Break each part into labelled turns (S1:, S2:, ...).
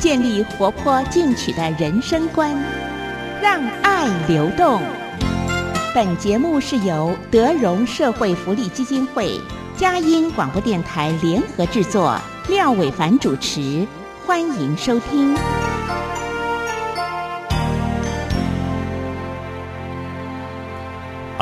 S1: 建立活泼进取的人生观，让爱流动。本节目是由德荣社会福利基金会、佳音广播电台联合制作，廖伟凡主持，欢迎收听。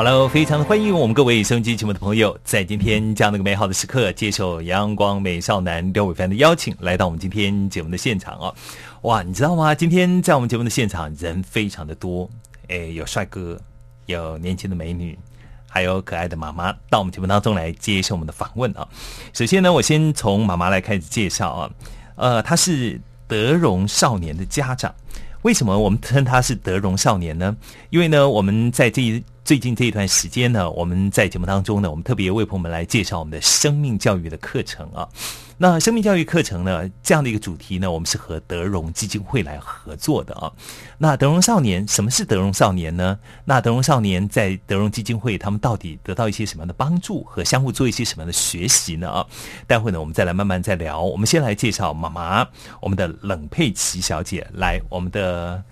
S2: Hello，非常的欢迎我们各位收音机节目的朋友，在今天这样的一个美好的时刻，接受阳光美少男廖伟凡的邀请，来到我们今天节目的现场啊！哇，你知道吗？今天在我们节目的现场人非常的多，哎，有帅哥，有年轻的美女，还有可爱的妈妈到我们节目当中来接受我们的访问啊！首先呢，我先从妈妈来开始介绍啊，呃，她是德荣少年的家长。为什么我们称他是德荣少年呢？因为呢，我们在这一最近这一段时间呢，我们在节目当中呢，我们特别为朋友们来介绍我们的生命教育的课程啊。那生命教育课程呢，这样的一个主题呢，我们是和德荣基金会来合作的啊。那德荣少年，什么是德荣少年呢？那德荣少年在德荣基金会，他们到底得到一些什么样的帮助和相互做一些什么样的学习呢？啊，待会呢，我们再来慢慢再聊。我们先来介绍妈妈，我们的冷佩奇小姐，来，我们的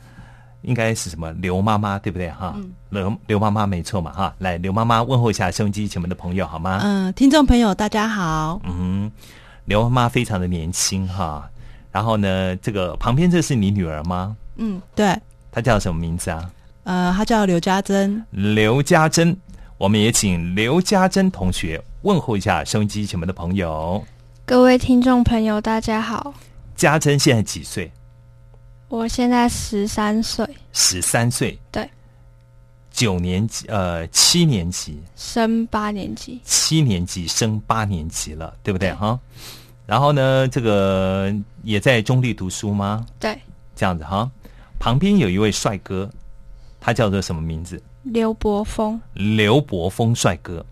S2: 应该是什么刘妈妈，对不对哈？刘刘妈妈没错嘛哈。来，刘妈妈问候一下收音机前面的朋友好吗？
S3: 嗯，听众朋友大家好。
S2: 嗯。刘妈妈非常的年轻哈，然后呢，这个旁边这是你女儿吗？
S3: 嗯，对。
S2: 她叫什么名字啊？
S3: 呃，她叫刘家珍。
S2: 刘家珍，我们也请刘家珍同学问候一下收音机前面的朋友。
S4: 各位听众朋友，大家好。
S2: 家珍现在几岁？
S4: 我现在十三岁。
S2: 十三岁。
S4: 对。
S2: 九年级，呃，七年级
S4: 升八年级，
S2: 七年级升八年级了，对不对哈？然后呢，这个也在中立读书吗？
S4: 对，
S2: 这样子哈。旁边有一位帅哥，他叫做什么名字？
S4: 刘伯峰。
S2: 刘伯峰帅哥，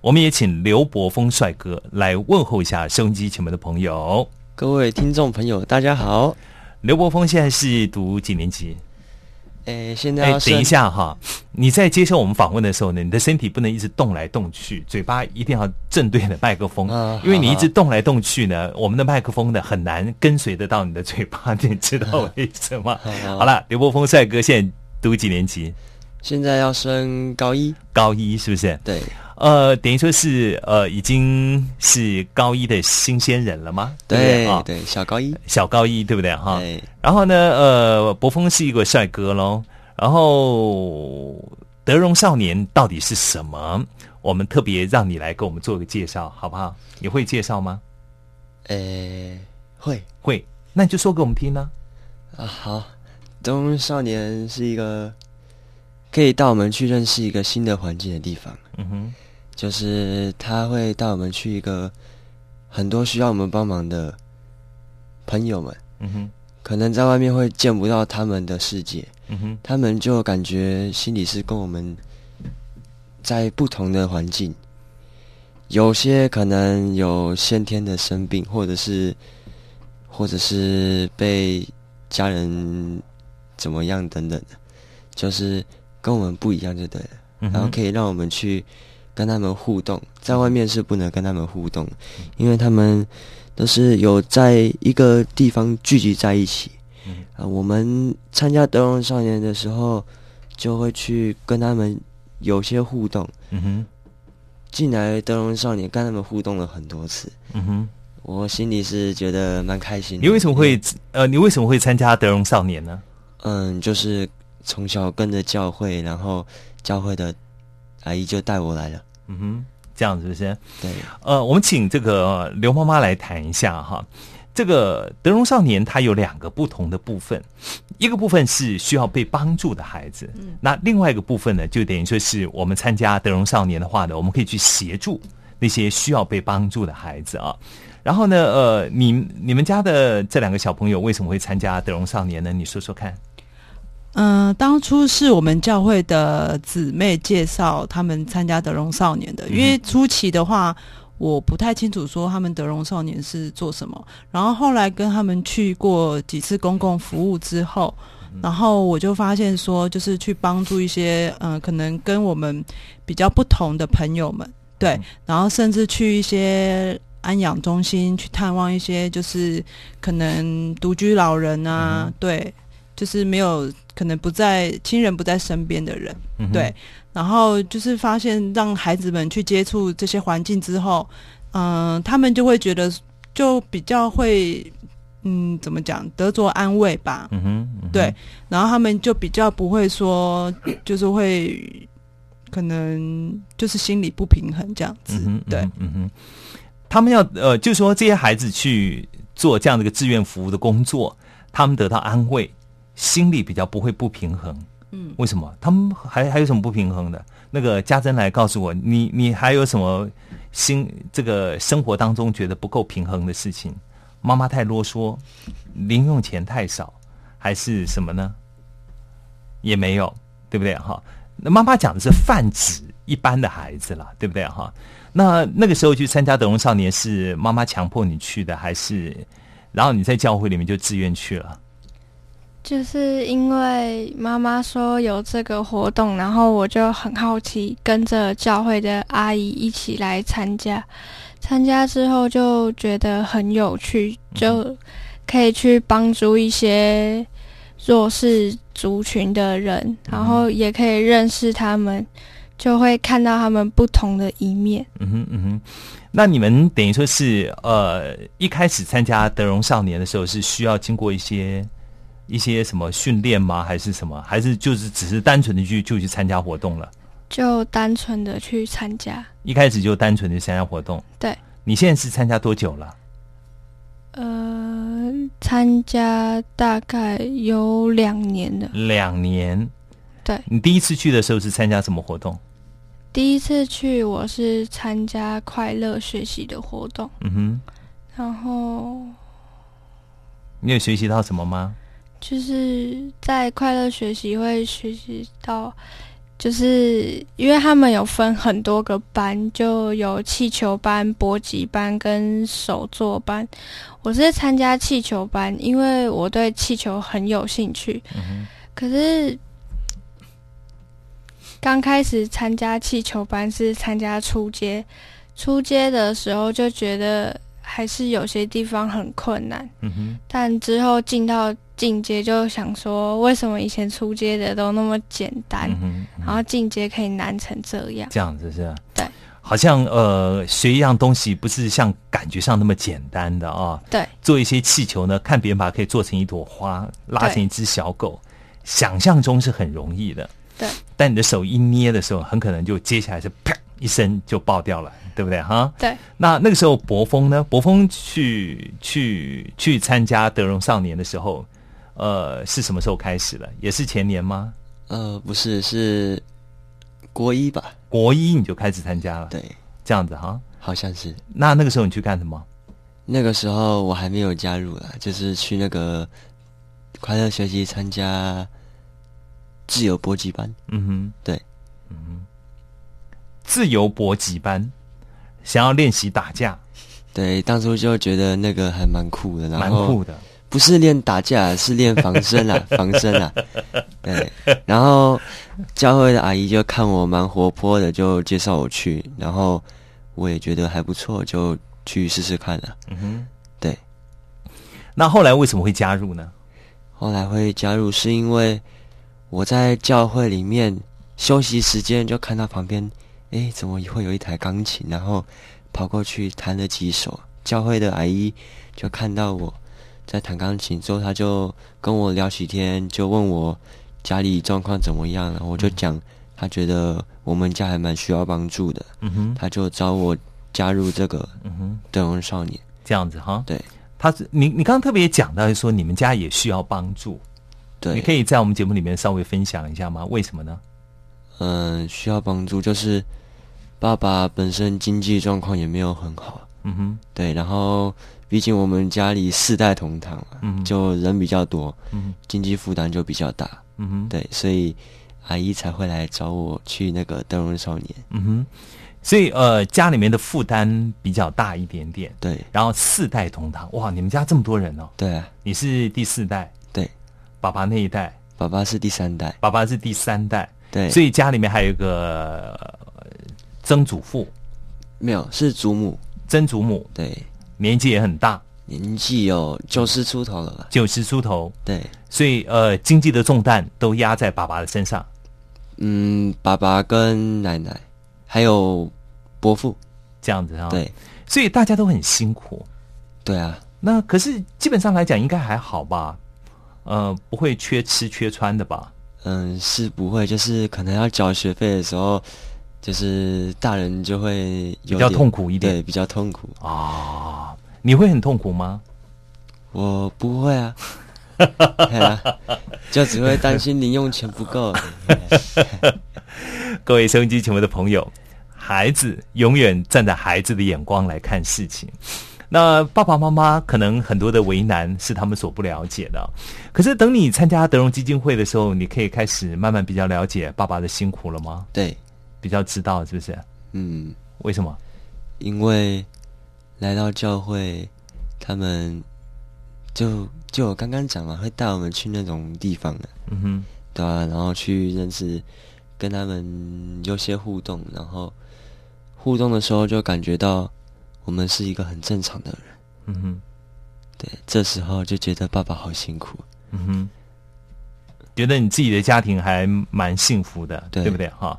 S2: 我们也请刘伯峰帅哥来问候一下收音机前面的朋友。
S5: 各位听众朋友，大家好。
S2: 刘伯峰现在是读几年级？
S5: 哎，现在哎，
S2: 等一下哈！你在接受我们访问的时候呢，你的身体不能一直动来动去，嘴巴一定要正对着麦克风，因为你一直动来动去呢，我们的麦克风呢很难跟随得到你的嘴巴，你知道为什么？好了，刘伯峰帅哥现在读几年级？
S5: 现在要升高一，
S2: 高一是不是？
S5: 对。
S2: 呃，等于说是呃，已经是高一的新鲜人了吗？
S5: 对对，小高一，
S2: 小高一，对不对哈？然后呢，呃，博峰是一个帅哥喽。然后德荣少年到底是什么？我们特别让你来给我们做个介绍，好不好？你会介绍吗？
S5: 呃，会
S2: 会，那你就说给我们听呢。
S5: 啊，好，德荣少年是一个可以带我们去认识一个新的环境的地方。嗯哼。就是他会带我们去一个很多需要我们帮忙的朋友们，嗯哼，可能在外面会见不到他们的世界，嗯哼，他们就感觉心里是跟我们在不同的环境，有些可能有先天的生病，或者是或者是被家人怎么样等等的，就是跟我们不一样就对了，然后可以让我们去。跟他们互动，在外面是不能跟他们互动，因为他们都是有在一个地方聚集在一起。啊，我们参加德荣少年的时候，就会去跟他们有些互动。嗯哼，进来德荣少年跟他们互动了很多次。嗯哼，我心里是觉得蛮开心。
S2: 你为什么会呃，你为什么会参加德荣少年呢？
S5: 嗯，就是从小跟着教会，然后教会的。阿姨就带我来了，
S2: 嗯哼，这样是不是？
S5: 对，
S2: 呃，我们请这个刘妈妈来谈一下哈。这个德荣少年他有两个不同的部分，一个部分是需要被帮助的孩子，嗯，那另外一个部分呢，就等于说是我们参加德荣少年的话呢，我们可以去协助那些需要被帮助的孩子啊。然后呢，呃，你你们家的这两个小朋友为什么会参加德荣少年呢？你说说看。
S3: 嗯、当初是我们教会的姊妹介绍他们参加德荣少年的，因为初期的话。我不太清楚说他们德荣少年是做什么，然后后来跟他们去过几次公共服务之后，然后我就发现说，就是去帮助一些嗯、呃可能跟我们比较不同的朋友们，对，然后甚至去一些安养中心去探望一些就是可能独居老人啊，对，就是没有可能不在亲人不在身边的人，
S2: 嗯
S3: 对，然后就是发现让孩子们去接触这些环境之后，嗯、他们就会觉得就比较会，嗯，怎么讲，得着安慰吧，
S2: 嗯哼，嗯哼。
S3: 对，然后他们就比较不会说，就是会可能就是心理不平衡这样子，
S2: 嗯，
S3: 对，
S2: 嗯哼，他们要呃，就说这些孩子去做这样的一个志愿服务的工作，他们得到安慰，心里比较不会不平衡。
S3: 嗯，
S2: 为什么？他们还还有什么不平衡的？那个家珍来告诉我，你你还有什么心这个生活当中觉得不够平衡的事情？妈妈太啰嗦，零用钱太少，还是什么呢？也没有，对不对？哈，那妈妈讲的是泛指一般的孩子了，对不对？哈，那那个时候去参加德荣少年是妈妈强迫你去的，还是然后你在教会里面就自愿去了？
S4: 就是因为妈妈说有这个活动，然后我就很好奇，跟着教会的阿姨一起来参加。参加之后就觉得很有趣，就可以去帮助一些弱势族群的人，然后也可以认识他们，就会看到他们不同的一面。
S2: 嗯哼嗯哼，那你们等于说是呃一开始参加德荣少年的时候是需要经过一些一些什么训练吗？还是什么？还是就是只是单纯的去就去参加活动了？
S4: 就单纯的去参加。
S2: 一开始就单纯的参加活动。
S4: 对，
S2: 你现在是参加多久了？
S4: 呃，参加大概有两年了。
S2: 两年。
S4: 对，
S2: 你第一次去的时候是参加什么活动？
S4: 第一次去我是参加快乐学习的活动，
S2: 嗯哼，
S4: 然后
S2: 你有学习到什么吗？
S4: 就是在快乐学习会学习到，就是因为他们有分很多个班，就有气球班、搏击班跟手作班。我是参加气球班，因为我对气球很有兴趣。
S2: 嗯
S4: 可是刚开始参加气球班是参加初阶，初阶的时候就觉得还是有些地方很困难。
S2: 嗯哼，
S4: 但之后进到进阶，就想说，为什么以前出阶的都那么简单，然后进阶可以难成这样？
S2: 这样子是吧？
S4: 对，
S2: 好像呃学一样东西不是像感觉上那么简单的啊。
S4: 对，
S2: 做一些气球呢，看别人把它可以做成一朵花，拉成一只小狗，想象中是很容易的。
S4: 对，
S2: 但你的手一捏的时候，很可能就接下来是啪一声就爆掉了，对不对哈？
S4: 对。
S2: 那那个时候博峰呢？博峰去去去参加德荣少年的时候，呃，是什么时候开始的？也是前年吗？
S5: 呃，不是，是国一吧？
S2: 国一你就开始参加了，
S5: 对，
S2: 这样子哈。
S5: 好像是。
S2: 那那个时候你去干什么？
S5: 那个时候我还没有加入啦，就是去那个快乐学习参加自由搏击班。
S2: 嗯哼，
S5: 对，
S2: 嗯哼，自由搏击班，想要练习打架，
S5: 对，当初就觉得那个还蛮酷的，然
S2: 蛮
S5: 后
S2: 酷的。
S5: 不是练打架，是练防身啊，防身啊。对，然后教会的阿姨就看我蛮活泼的，就介绍我去，然后我也觉得还不错，就去试试看了。
S2: 嗯哼，
S5: 对。
S2: 那后来为什么会加入呢？
S5: 后来会加入是因为我在教会里面休息时间就看到旁边，哎，怎么会有一台钢琴？然后跑过去弹了几首。教会的阿姨就看到我在弹钢琴之后，他就跟我聊起天，就问我家里状况怎么样，然后我就讲，他觉得我们家还蛮需要帮助的，
S2: 嗯哼，
S5: 他就找我加入这个
S2: 嗯哼，
S5: 德荣少年。
S2: 这样子哈。
S5: 对，
S2: 他是你你刚刚特别讲到说你们家也需要帮助，
S5: 对，
S2: 你可以在我们节目里面稍微分享一下吗？为什么呢？
S5: 嗯，需要帮助，就是爸爸本身经济状况也没有很好，
S2: 嗯哼，
S5: 对，然后毕竟我们家里四代同堂嘛，
S2: 嗯。
S5: 就人比较多，
S2: 嗯。
S5: 经济负担就比较大，
S2: 嗯哼，
S5: 对，所以阿姨才会来找我去那个灯笼少年。
S2: 嗯哼，所以呃，家里面的负担比较大一点点，
S5: 对。
S2: 然后四代同堂，哇，你们家这么多人哦，
S5: 对啊，
S2: 你是第四代，
S5: 对，
S2: 爸爸那一代，
S5: 爸爸是第三代，
S2: 爸爸是第三代，
S5: 对，
S2: 所以家里面还有一个呃曾祖父、
S5: 没有是祖母，
S2: 曾祖母，
S5: 对，
S2: 年纪也很大，
S5: 年纪有九十出头了吧？
S2: 九十出头，
S5: 对，
S2: 所以呃，经济的重担都压在爸爸的身上，
S5: 嗯，爸爸跟奶奶还有伯父，
S2: 这样子啊，，
S5: 对
S2: 所以大家都很辛苦。
S5: 对啊，
S2: 那可是基本上来讲，应该还好吧？呃，不会缺吃缺穿的吧？
S5: 嗯，是不会，就是可能要缴学费的时候，就是大人就会有
S2: 比较痛苦一点
S5: 对，比较痛苦。
S2: 啊，你会很痛苦吗？
S5: 我不会啊，对啊，就只会担心零用钱不够。
S2: 各位收音机前面的朋友，孩子永远站在孩子的眼光来看事情。那爸爸妈妈可能很多的为难是他们所不了解的，可是等你参加德荣基金会的时候，你可以开始慢慢比较了解爸爸的辛苦了吗？
S5: 对，
S2: 比较知道是不是？
S5: 嗯，
S2: 为什么？
S5: 因为来到教会，他们就就我刚刚讲嘛，会带我们去那种地方的，
S2: 嗯哼，
S5: 对啊，然后去认识，跟他们有些互动，然后互动的时候就感觉到我们是一个很正常的人。
S2: 嗯哼，
S5: 对，这时候就觉得爸爸好辛苦。
S2: 嗯哼，觉得你自己的家庭还蛮幸福的，
S5: 对
S2: 不对？哈，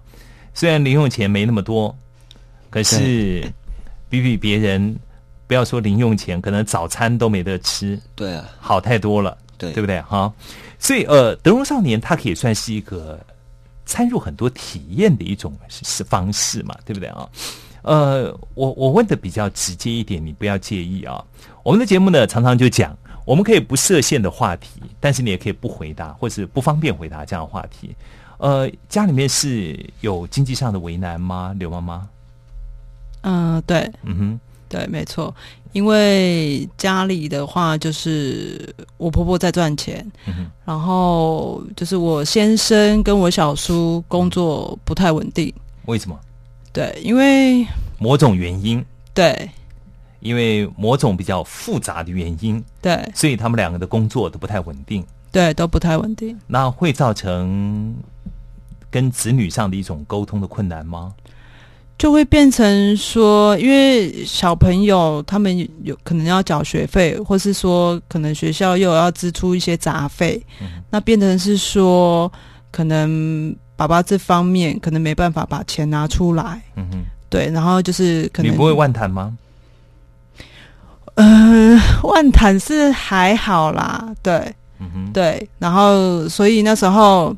S2: 虽然零用钱没那么多，可是 比比别人，不要说零用钱，可能早餐都没得吃，
S5: 对啊，
S2: 好太多了，
S5: 对
S2: 对不对？哈，所以呃，德荣少年他可以算是一个参入很多体验的一种是方式嘛，对不对啊？呃，我我问的比较直接一点，你不要介意啊。我们的节目呢，常常就讲，我们可以不设限的话题，但是你也可以不回答，或是不方便回答这样的话题。呃，家里面是有经济上的为难吗？刘妈妈？
S3: 嗯、对。
S2: 嗯哼，
S3: 对，没错，因为家里的话就是我婆婆在赚钱，
S2: 嗯，
S3: 然后就是我先生跟我小叔工作不太稳定，
S2: 为什么？
S3: 对，因为
S2: 某种原因，
S3: 对。
S2: 因为某种比较复杂的原因，
S3: 对。
S2: 所以他们两个的工作都不太稳定，
S3: 对都不太稳定，
S2: 那会造成跟子女上的一种沟通的困难吗？
S3: 就会变成说，因为小朋友他们有可能要缴学费，或是说可能学校又要支出一些杂费，
S2: 嗯。
S3: 那变成是说，可能爸爸这方面可能没办法把钱拿出来，
S2: 嗯哼，
S3: 对，然后就是可能
S2: 你不会万谈吗？
S3: 呃，万谈是还好啦，对
S2: 嗯，
S3: 对，然后所以那时候，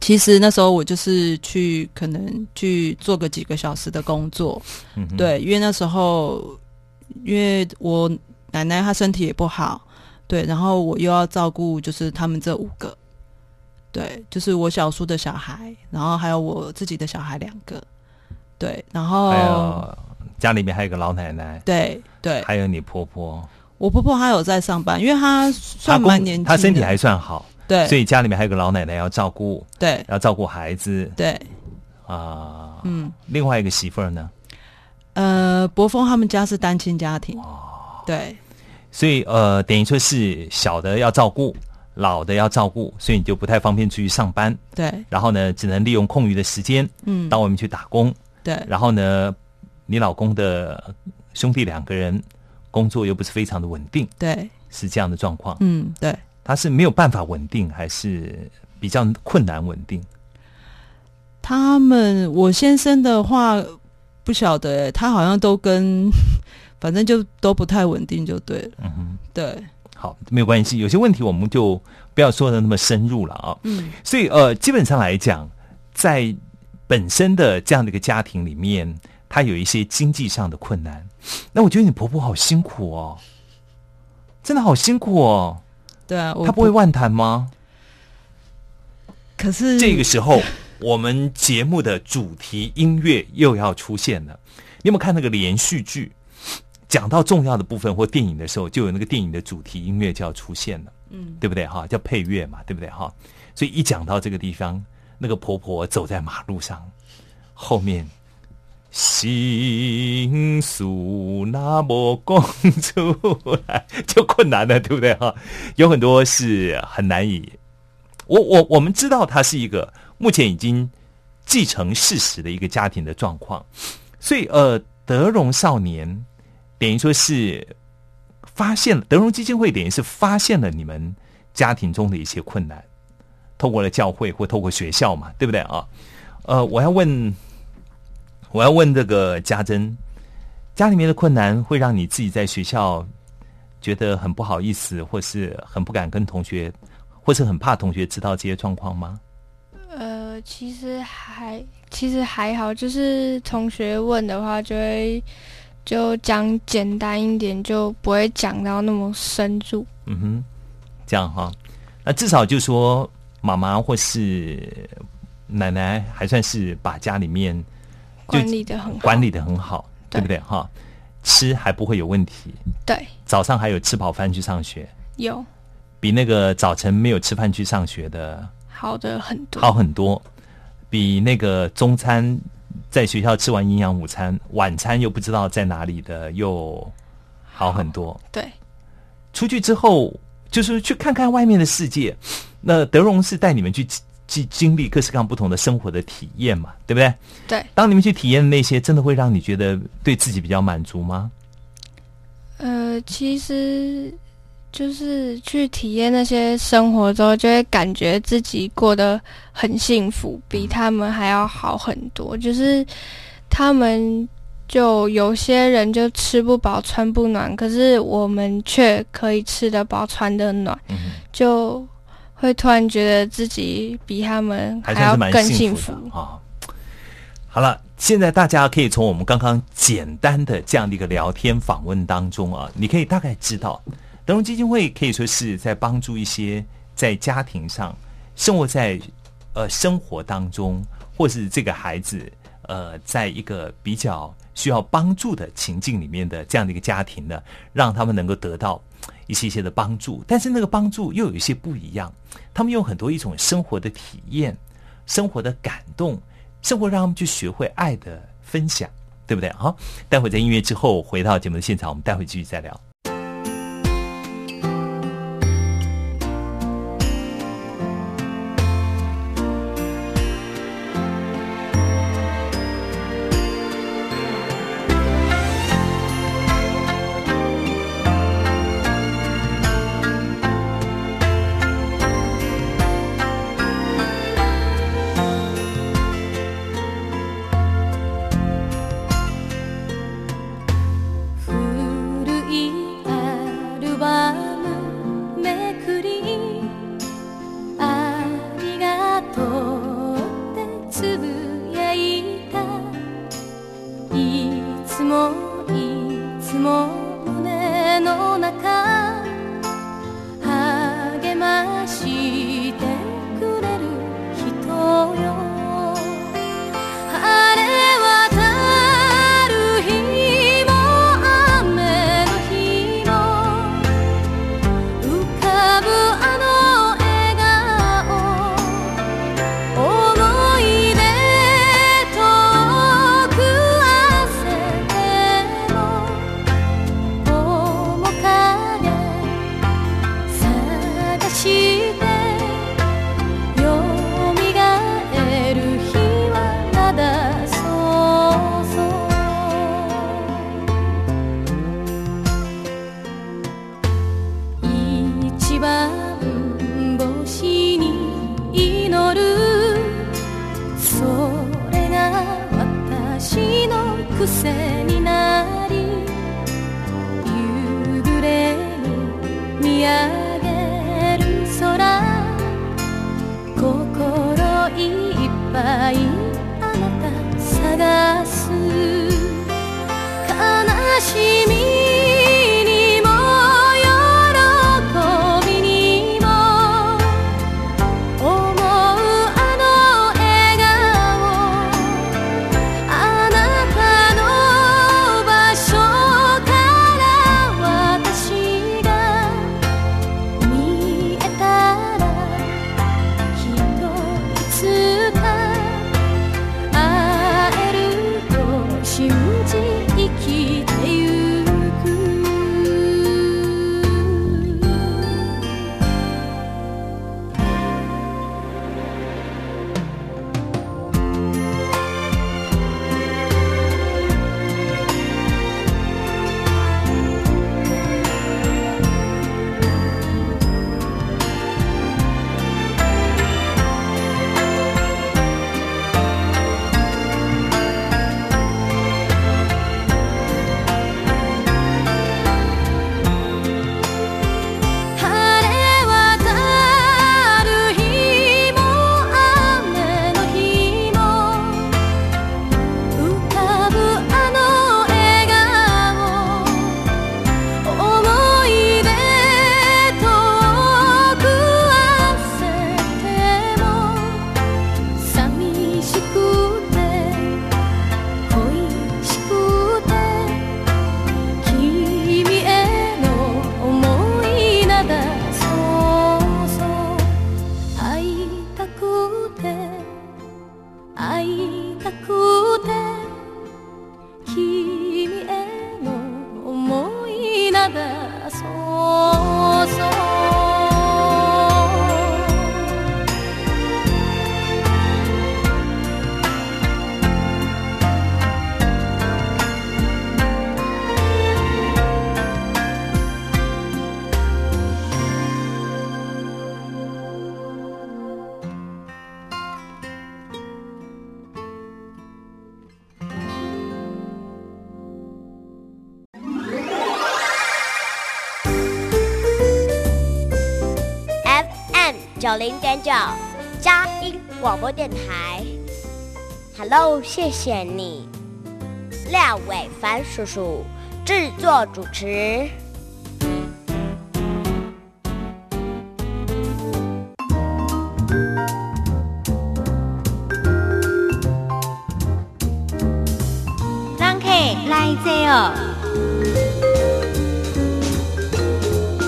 S3: 其实那时候我就是去可能去做个几个小时的工作，
S2: 嗯，
S3: 对，因为那时候因为我奶奶她身体也不好，对，然后我又要照顾就是他们这五个，对，就是我小叔的小孩，然后还有我自己的小孩两个，对，然后
S2: 还有家里面还有个老奶奶，
S3: 对对，
S2: 还有你婆婆，
S3: 我婆婆她有在上班，因为她
S2: 她
S3: 算蛮年轻的，
S2: 她身体还算好，
S3: 对，
S2: 所以家里面还有个老奶奶要照顾，
S3: 对。
S2: 要照顾孩子
S3: 对，
S2: 啊。
S3: 嗯，
S2: 另外一个媳妇儿呢，
S3: 呃，博峰他们家是单亲家庭，对。
S2: 所以呃，等于说是小的要照顾，老的要照顾，所以你就不太方便出去上班。
S3: 对，
S2: 然后呢，只能利用空余的时间
S3: 嗯，
S2: 到外面去打工。
S3: 对。
S2: 然后呢，你老公的兄弟两个人工作又不是非常的稳定，
S3: 对，
S2: 是这样的状况。
S3: 嗯，对，
S2: 他是没有办法稳定，还是比较困难稳定？
S3: 他们我先生的话不晓得欸，他好像都跟 反正就都不太稳定，就对了，
S2: 嗯哼，
S3: 对，
S2: 好，没有关系，有些问题我们就不要说的那么深入了啊。
S3: 嗯
S2: 所以呃，基本上来讲，在本身的这样的一个家庭里面，他有一些经济上的困难。那我觉得你婆婆好辛苦哦，真的好辛苦哦。
S3: 对啊，我
S2: 她不会，万谈吗？
S3: 可是
S2: 这个时候，我们节目的主题音乐又要出现了。你有没有看那个连续剧？讲到重要的部分或电影的时候，就有那个电影的主题音乐就要出现了，嗯，对不对哈？叫配乐嘛，对不对哈？所以一讲到这个地方，那个婆婆走在马路上，后面心诉那么讲出来就困难了，对不对哈？有很多是很难以，我我我们知道它是一个目前已经继承事实的一个家庭的状况，所以呃，德荣少年。等于说是发现了德荣基金会，等于是发现了你们家庭中的一些困难，透过了教会或透过学校嘛，对不对啊？呃，我要问，我要问这个家珍，家里面的困难会让你自己在学校觉得很不好意思，或是很不敢跟同学，或是很怕同学知道这些状况吗？
S4: 呃，其实还其实还好，就是同学问的话就会。就讲简单一点，就不会讲到那么深入。
S2: 嗯哼，这样哈，那至少就说妈妈或是奶奶还算是把家里面
S4: 管理的很好，
S2: 管理的很好，对不对哈？吃还不会有问题。
S4: 对，
S2: 早上还有吃饱饭去上学。
S4: 有，
S2: 比那个早晨没有吃饭去上学的
S4: 好的很多，
S2: 好很多，比那个中餐。在学校吃完营养午餐，晚餐又不知道在哪里的，又好很多。
S4: 对，
S2: 出去之后就是去看看外面的世界。那德荣是带你们去去经历各式各样不同的生活的体验嘛，对不对？
S4: 对。
S2: 当你们去体验那些，真的会让你觉得对自己比较满足吗？
S4: 呃，其实。就是去体验那些生活之后，就会感觉自己过得很幸福，比他们还要好很多。就是他们就有些人就吃不饱穿不暖，可是我们却可以吃得饱穿得暖，就会突然觉得自己比他们还要更幸福啊！
S2: 好了，现在大家可以从我们刚刚简单的这样的一个聊天访问当中啊，你可以大概知道。德荣基金会可以说是在帮助一些在家庭上生活在呃生活当中，或是这个孩子呃在一个比较需要帮助的情境里面的这样的一个家庭呢，让他们能够得到一些一些的帮助。但是那个帮助又有一些不一样，他们用很多一种生活的体验、生活的感动、生活让他们去学会爱的分享，对不对？好，待会在音乐之后回到节目的现场，我们待会继续再聊。
S6: 九零点九佳音广播电台。Hello，谢谢你，廖伟凡叔叔制作主持。
S7: 让客来坐哦。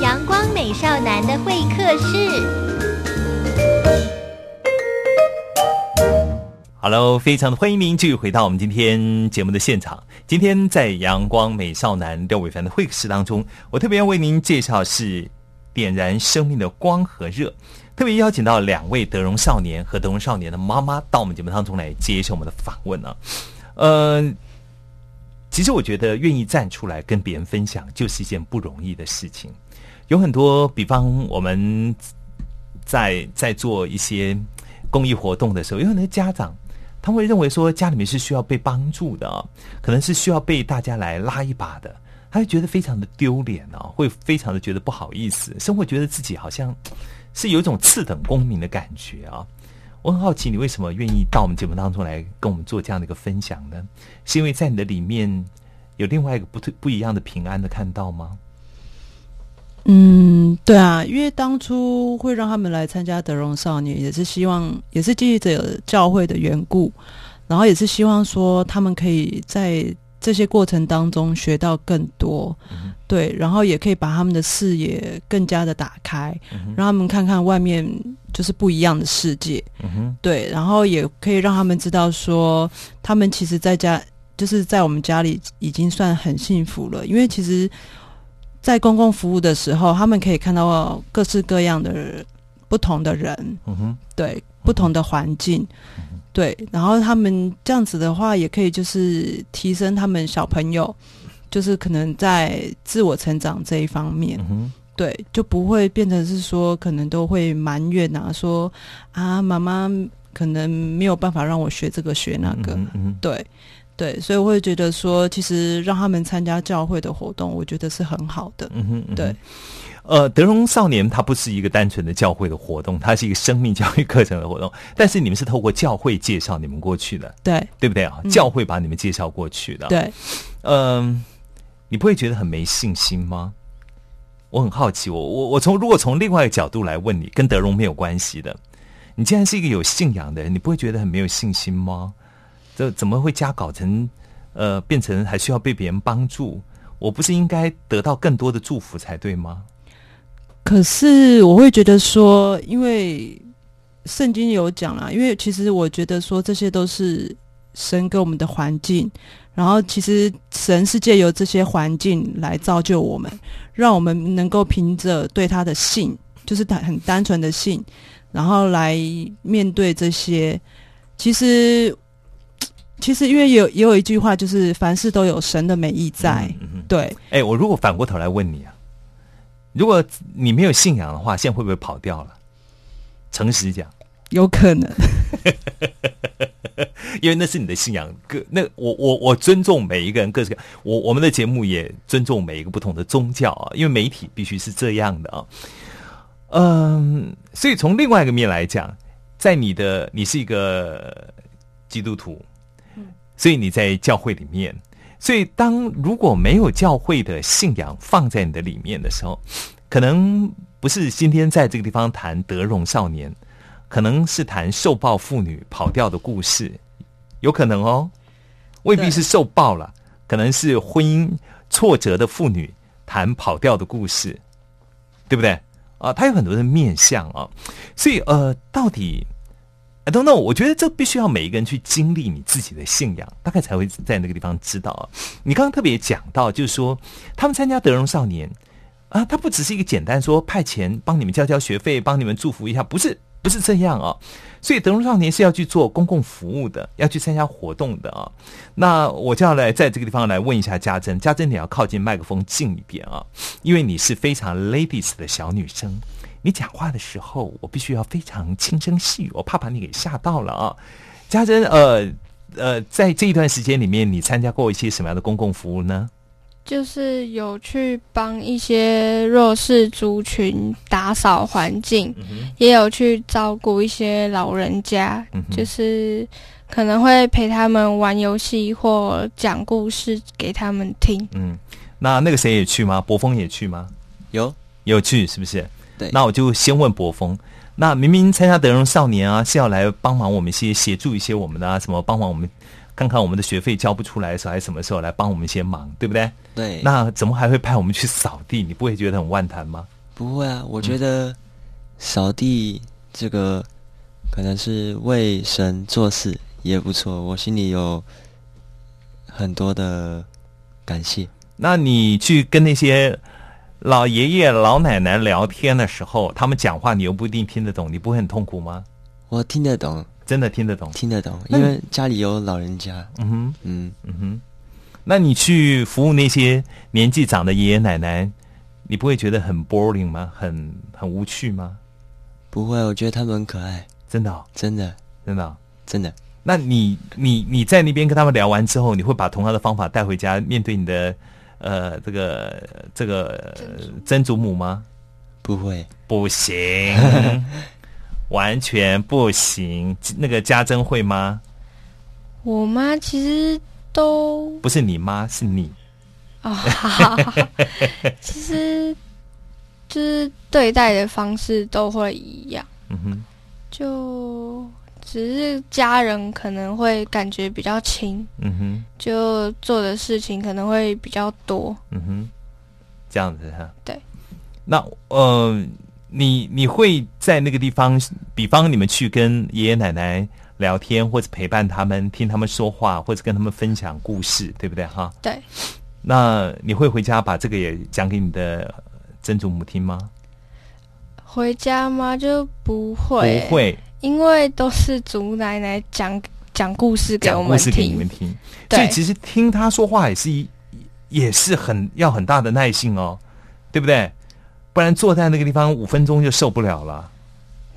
S7: 阳光美少男的会客室。
S2: Hello，非常的欢迎您继续回到我们今天节目的现场。今天在阳光美少男廖伟凡的会客室当中，我特别要为您介绍是点燃生命的光和热，特别邀请到两位德荣少年和德荣少年的妈妈到我们节目当中来接受我们的访问呢、呃，其实我觉得愿意站出来跟别人分享，就是一件不容易的事情。有很多，比方我们在在做一些公益活动的时候，有很多家长他会认为说家里面是需要被帮助的，可能是需要被大家来拉一把的，他会觉得非常的丢脸啊，会非常的觉得不好意思，生活觉得自己好像 是有一种次等公民的感觉啊。我很好奇，你为什么愿意到我们节目当中来跟我们做这样的一个分享呢？是因为在你的里面有另外一个不不一样的平安的看到吗？
S3: 嗯，对啊，因为当初会让他们来参加德荣少年，也是希望，也是记着教会的缘故，然后也是希望说他们可以在这些过程当中学到更多，
S2: 嗯
S3: 对，然后也可以把他们的视野更加的打开，
S2: 嗯
S3: 让他们看看外面就是不一样的世界，
S2: 嗯，
S3: 对，然后也可以让他们知道说，他们其实在家就是在我们家里已经算很幸福了，因为其实，在公共服务的时候，他们可以看到各式各样的不同的人，
S2: 嗯哼，
S3: 对，不同的环境，对，然后他们这样子的话，也可以就是提升他们小朋友，就是可能在自我成长这一方面，
S2: 嗯，
S3: 对，就不会变成是说可能都会埋怨啊，说啊妈妈可能没有办法让我学这个学那个，对对，所以我会觉得说，其实让他们参加教会的活动，我觉得是很好的，
S2: 嗯哼，嗯哼
S3: 对。
S2: 呃，德荣少年它不是一个单纯的教会的活动，它是一个生命教育课程的活动。但是你们是透过教会介绍你们过去的，
S3: 对
S2: 对不对啊？
S3: 嗯
S2: 教会把你们介绍过去的，。
S3: 对，
S2: 嗯、你不会觉得很没信心吗？我很好奇，我我我从如果从另外一个角度来问你，跟德荣没有关系的，你既然是一个有信仰的人，你不会觉得很没有信心吗？这怎么会加搞成呃变成还需要被别人帮助？我不是应该得到更多的祝福才对吗？
S3: 可是我会觉得说，因为圣经有讲啦，因为其实我觉得说这些都是神给我们的环境，然后其实神是借由这些环境来造就我们，让我们能够凭着对他的信，就是很很单纯的信，然后来面对这些。其实，其实因为有也有一句话，就是凡事都有神的美意在，
S2: 嗯嗯
S3: 对。
S2: 哎，我如果反过头来问你啊，如果你没有信仰的话，现在会不会跑掉了？诚实讲，
S3: 有可能，
S2: 因为那是你的信仰。各那我我我尊重每一个人各式各，我我们的节目也尊重每一个不同的宗教啊，因为媒体必须是这样的啊。嗯，所以从另外一个面来讲，在你的你是一个基督徒，所以你在教会里面，所以当如果没有教会的信仰放在你的里面的时候，可能不是今天在这个地方谈德荣少年，可能是谈受暴妇女跑掉的故事，有可能哦，未必是受暴了，可能是婚姻挫折的妇女谈跑掉的故事，对不对？啊，它有很多的面向啊，所以呃，到底 I don't know，我觉得这必须要每一个人去经历你自己的信仰，大概才会在那个地方知道啊。你刚刚特别讲到，就是说他们参加德荣少年啊，他不只是一个简单说派钱帮你们交交学费，帮你们祝福一下，不是不是这样啊。所以德荣少年是要去做公共服务的，要去参加活动的啊。那我就要来在这个地方来问一下家珍，家珍你要靠近麦克风近一点啊，因为你是非常 ladies 的小女生，你讲话的时候我必须要非常轻声细语，我怕把你给吓到了啊。家珍，呃呃，在这一段时间里面，你参加过一些什么样的公共服务呢？
S4: 就是有去帮一些弱势族群打扫环境，也有去照顾一些老人家，就是可能会陪他们玩游戏或讲故事给他们听。
S2: 嗯，那那个谁也去吗？博峰也去吗？
S5: 有
S2: 有去，是不是？
S5: 对。
S2: 那我就先问博峰，那明明参加德荣少年啊，是要来帮忙我们一些协助一些我们的啊，什么帮忙我们。看看我们的学费交不出来的时候，还是什么时候来帮我们一些忙，对不对？
S5: 对。
S2: 那怎么还会派我们去扫地？你不会觉得很万谈吗？
S5: 不会啊，我觉得扫地这个可能是为神做事也不错，我心里有很多的感谢。
S2: 那你去跟那些老爷爷老奶奶聊天的时候，他们讲话你又不一定听得懂，你不会很痛苦吗？
S5: 我听得懂。
S2: 真的听得懂，
S5: 听得懂，因为家里有老人家。
S2: 嗯哼，嗯嗯哼，那你去服务那些年纪长的爷爷奶奶，你不会觉得很 boring 吗？很很无趣吗？
S5: 不会，我觉得他们很可爱。
S2: 真的，
S5: 真的，
S2: 真的，
S5: 真的。
S2: 那你你你在那边跟他们聊完之后，你会把同样的方法带回家面对你的呃这个这个曾祖母吗？
S5: 不会，
S2: 不行。完全不行，那个家珍会吗？
S4: 我妈其实都
S2: 不是你妈，是你
S4: 啊。其实就是对待的方式都会一样。嗯哼，就只是家人可能会感觉比较亲。嗯哼，就做的事情可能会比较多。嗯哼，
S2: 这样子哈。
S4: 对，
S2: 那呃。你你会在那个地方，比方你们去跟爷爷奶奶聊天，或者陪伴他们，听他们说话，或者跟他们分享故事，对不对？哈。
S4: 对。
S2: 那你会回家把这个也讲给你的曾祖母听吗？
S4: 回家吗？就不会。
S2: 不会，
S4: 因为都是祖奶奶讲讲故事给我们
S2: 听。给你们听。所以其实听他说话也是一也是很要很大的耐性哦，对不对？不然坐在那个地方五分钟就受不了了，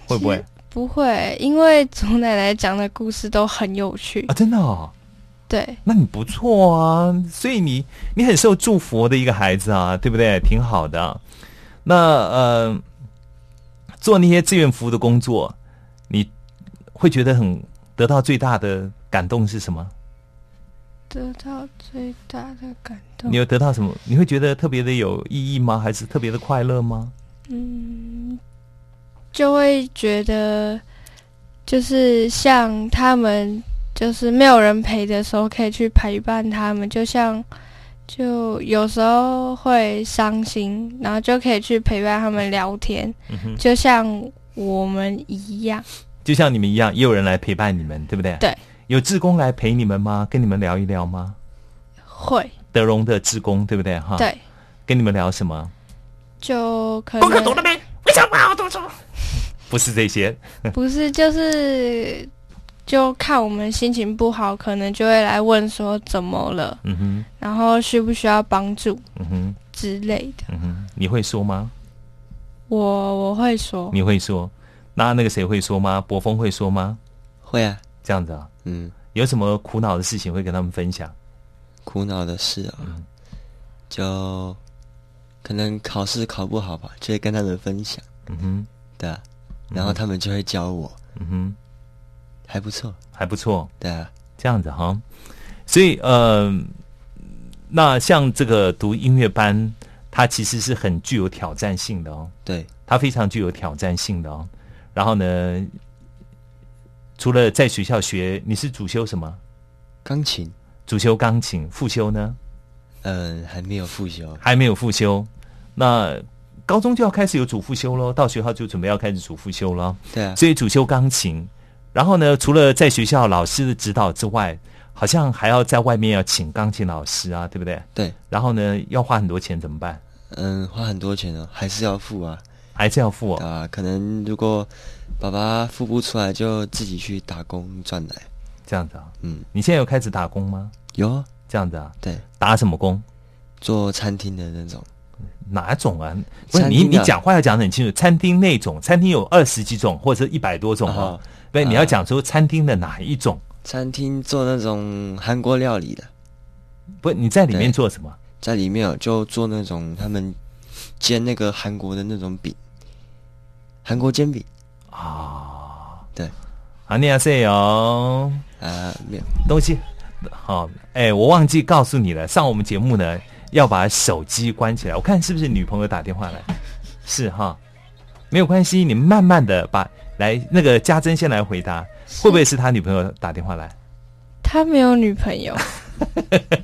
S2: 会不会？
S4: 不会，因为祖奶奶讲的故事都很有趣
S2: 啊！真的哦，
S4: 对，
S2: 那你不错啊，所以你你很受祝福的一个孩子啊，对不对？挺好的。那呃，做那些志愿服务的工作，你会觉得很得到最大的感动是什么？
S4: 得到最大的感动，
S2: 你有得到什么？你会觉得特别的有意义吗？还是特别的快乐吗？
S4: 嗯，就会觉得，就是像他们，就是没有人陪的时候，可以去陪伴他们。就像，就有时候会伤心，然后就可以去陪伴他们聊天。就像我们一样，
S2: 就像你们一样，也有人来陪伴你们，对不对？
S4: 对。
S2: 有志工来陪你们吗？跟你们聊一聊吗？
S4: 会
S2: 德荣的志工对不对？哈，
S4: 对，
S2: 跟你们聊什么？
S4: 就可能功
S2: 课读了没？为什么不好读书？不是这些，
S4: 不是，就是就看我们心情不好，可能就会来问说怎么了？嗯哼，然后需不需要帮助？嗯哼之类的。嗯
S2: 哼，你会说吗？
S4: 我我会说。
S2: 你会说？那那个谁会说吗？博峰会说吗？
S5: 会啊。
S2: 这样子啊，嗯，有什么苦恼的事情会跟他们分享？
S5: 苦恼的事啊，就可能考试考不好吧，就会跟他们分享。嗯哼，对啊，然后他们就会教我。嗯哼，还不错，
S2: 还不错。
S5: 对啊，
S2: 这样子哈，所以呃，那像这个读音乐班，它其实是很具有挑战性的哦。
S5: 对，
S2: 它非常具有挑战性的哦。然后呢？除了在学校学，你是主修什么？
S5: 钢琴。
S2: 主修钢琴，副修呢？
S5: 嗯，还没有副修，
S2: 还没有副修。那高中就要开始有主副修喽，到学校就准备要开始主副修了。
S5: 对啊。
S2: 所以主修钢琴，然后呢，除了在学校老师的指导之外，好像还要在外面要请钢琴老师啊，对不对？
S5: 对。
S2: 然后呢，要花很多钱，怎么办？
S5: 嗯，花很多钱哦，还是要付啊，
S2: 还是要付
S5: 啊。可能如果。爸爸付不出来，就自己去打工赚来，
S2: 这样子啊。嗯，你现在有开始打工吗？
S5: 有，
S2: 这样子啊。
S5: 对，
S2: 打什么工？
S5: 做餐厅的那种。
S2: 哪种啊？不是你，你讲话要讲的很清楚。餐厅那种，餐厅有二十几种或者一百多种啊。对，你要讲出餐厅的哪一种？
S5: 餐厅做那种韩国料理的。
S2: 不，你在里面做什么？
S5: 在里面哦就做那种他们煎那个韩国的那种饼，韩国煎饼。
S2: 啊，
S5: 对，
S2: 啊，你好，塞哦，
S5: 啊，没有。
S2: 东西，好，哎，我忘记告诉你了，上我们节目呢要把手机关起来，我看是不是女朋友打电话来，是哈，没有关系，你慢慢的把来那个家珍先来回答，会不会是他女朋友打电话来？
S4: 他没有女朋友，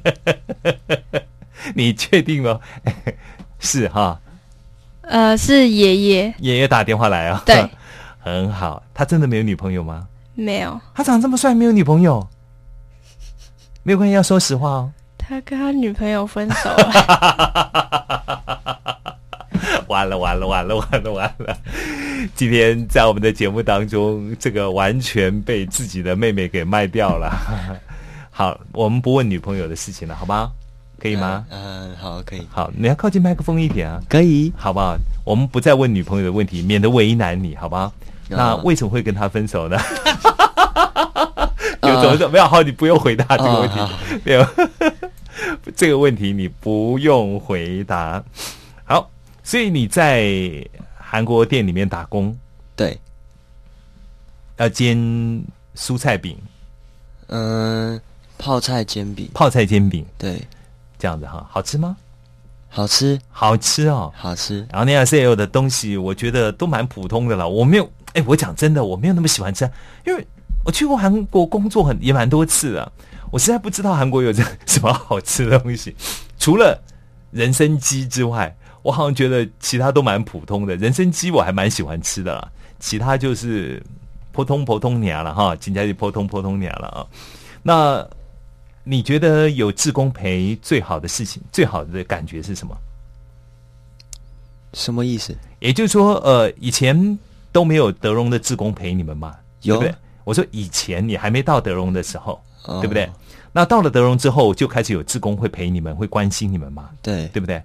S2: 你确定吗？是哈，
S4: 呃，是爷爷，
S2: 爷爷打电话来啊，
S4: 对，
S2: 很好，他真的没有女朋友吗？
S4: 没有，
S2: 他长这么帅，没有女朋友，没有关系，要说实话哦。
S4: 他跟他女朋友分手了，
S2: 完了完了完了完了完了！今天在我们的节目当中，这个完全被自己的妹妹给卖掉了。好，我们不问女朋友的事情了，好吗？可以吗？
S5: 嗯，好，可以。
S2: 好，你要靠近麦克风一点啊，
S5: 可以，
S2: 好不好？我们不再问女朋友的问题，免得为难你，好不好？那为什么会跟他分手呢？有怎么怎么样？好，你不用回答这个问题，没有这个问题你不用回答。好，所以你在韩国店里面打工，
S5: 对，
S2: 要煎蔬菜饼，
S5: 嗯，泡菜煎饼，
S2: 泡菜煎饼，
S5: 对，
S2: 这样子哈，好吃吗？
S5: 好吃，
S2: 好吃哦，
S5: 好吃。
S2: 然后那样 C L 的东西，我觉得都蛮普通的了。我没有，哎，我讲真的，我没有那么喜欢吃，因为我去过韩国工作很也蛮多次的，我实在不知道韩国有这 什么好吃的东西，除了人参鸡之外，我好像觉得其他都蛮普通的。人参鸡我还蛮喜欢吃的啦，其他就是扑通扑通娘了哈，紧接着扑通扑通娘了啊。那你觉得有志工陪最好的事情，最好的感觉是什么？
S5: 什么意思？
S2: 也就是说，呃，以前都没有德荣的志工陪你们嘛？
S5: 有
S2: 对不对？我说以前你还没到德荣的时候，
S5: 哦
S2: 对不对？那到了德荣之后，就开始有志工会陪你们，会关心你们嘛？
S5: 对，
S2: 对不对？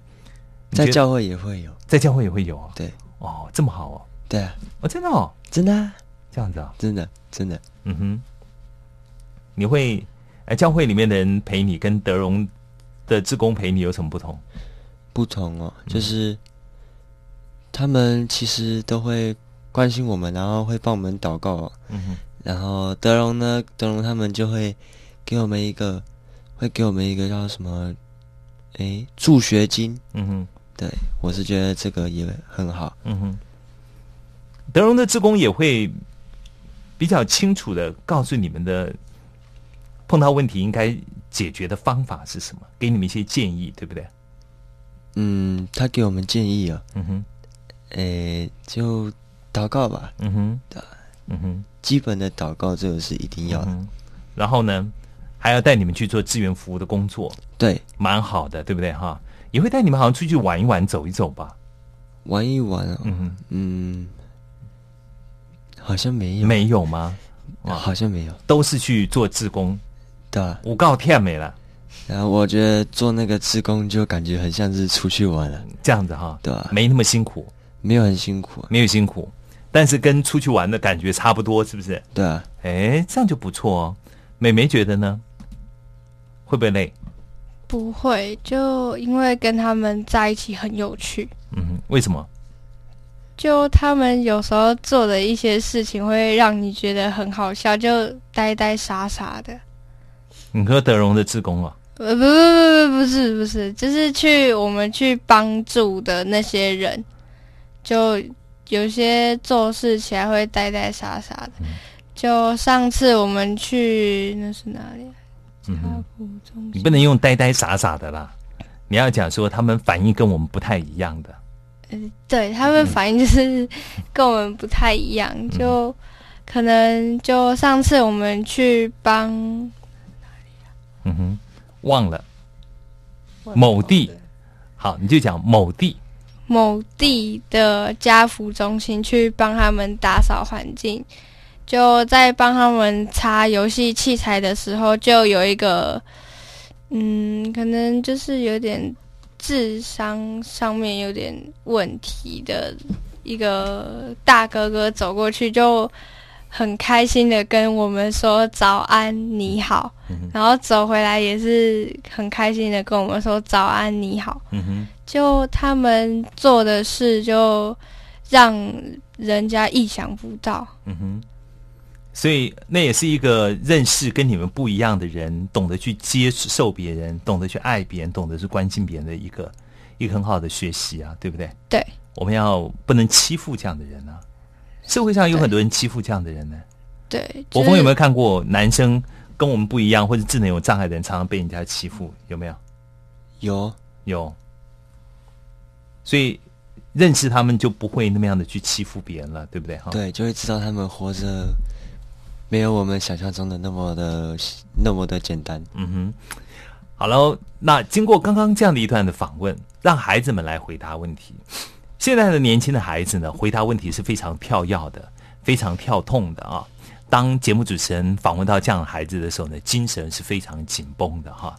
S5: 在教会也会有，
S2: 在教会也会有哦。
S5: 对，
S2: 哦，这么好哦，
S5: 对啊，
S2: 哦，真的哦，
S5: 真的啊，
S2: 这样子啊，
S5: 真的，真的，
S2: 嗯哼，你会哎，教会里面的人陪你，跟德荣的志工陪你有什么不同？
S5: 不同哦，
S2: 嗯。
S5: 就是他们其实都会关心我们，然后会帮我们祷告。哦，
S2: 嗯哼，
S5: 然后德荣呢，德荣他们就会给我们一个，会给我们一个叫什么，诶，助学金。
S2: 嗯哼，
S5: 对我是觉得这个也很好。
S2: 嗯哼，德荣的职工也会比较清楚的告诉你们的碰到问题应该解决的方法是什么，给你们一些建议，对不对？
S5: 嗯，他给我们建议啊，
S2: 嗯哼，
S5: 诶，就祷告吧，
S2: 嗯哼，
S5: 对，
S2: 嗯哼，
S5: 基本的祷告这个是一定要的。
S2: 嗯然后呢，还要带你们去做志愿服务的工作，
S5: 对，
S2: 蛮好的，对不对哈？也会带你们好像出去玩一玩、走一走吧？
S5: 玩一玩哦，
S2: 嗯，
S5: 嗯，好像没有，
S2: 没有吗？哇
S5: 好像没有，
S2: 都是去做志工，
S5: 对啊。
S2: 五告天没了，
S5: 然后我觉得做那个志工就感觉很像是出去玩了，
S2: 这样子哈，
S5: 对啊
S2: 没那么辛苦，
S5: 没有很辛苦啊，
S2: 没有辛苦，但是跟出去玩的感觉差不多，是不是？
S5: 对啊，
S2: 哎，这样就不错哦。美眉觉得呢？会不会累？
S4: 不会，就因为跟他们在一起很有趣，
S2: 嗯，为什么？
S4: 就他们有时候做的一些事情会让你觉得很好笑，就呆呆傻傻的。
S2: 你和德荣的志工啊？
S4: 呃，不不不不不是不是，就是去我们去帮助的那些人，就有些做事起来会呆呆傻傻的。就上次我们去那是哪里啊？
S2: 你不能用呆呆傻傻的啦，你要讲说他们反应跟我们不太一样的。
S4: 对他们反应就是 跟我们不太一样，就可能就上次我们去帮
S2: 嗯哼，忘了。某地，好，你就讲某地。
S4: 某地的家福中心去帮他们打扫环境，就在帮他们擦游戏器材的时候，就有一个，嗯，可能就是有点智商上面有点问题的一个大哥哥走过去，就很开心的跟我们说早安你好，然后走回来也是很开心的跟我们说早安你好。就他们做的事就让人家意想不到。嗯哼，
S8: 所以那也是一个认识跟你们不一样的人，懂得去接受别人，懂得去爱别人，懂得去关心别人的一个一个很好的学习啊，对不对？
S4: 对，
S8: 我们要不能欺负这样的人啊。社会上有很多人欺负这样的人呢。
S4: 对，
S8: 国峰有没有看过男生跟我们不一样或者智能有障碍的人常常被人家欺负？有没有？
S5: 有
S8: 有。所以认识他们就不会那么样的去欺负别人了，对不对？哈，
S5: 对，就会知道他们活着没有我们想象中的那么的那么的简单。嗯哼。
S8: 好了，那经过刚刚这样的一段的访问，让孩子们来回答问题。现在的年轻的孩子呢，回答问题是非常跳跃的，非常跳痛的啊！当节目主持人访问到这样的孩子的时候呢，精神是非常紧绷的哈。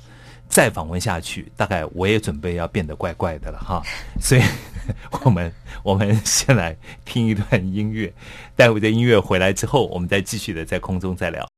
S8: 再访问下去，大概我也准备要变得怪怪的了哈。所以，我们我们先来听一段音乐，待会的音乐回来之后，我们再继续的在空中再聊。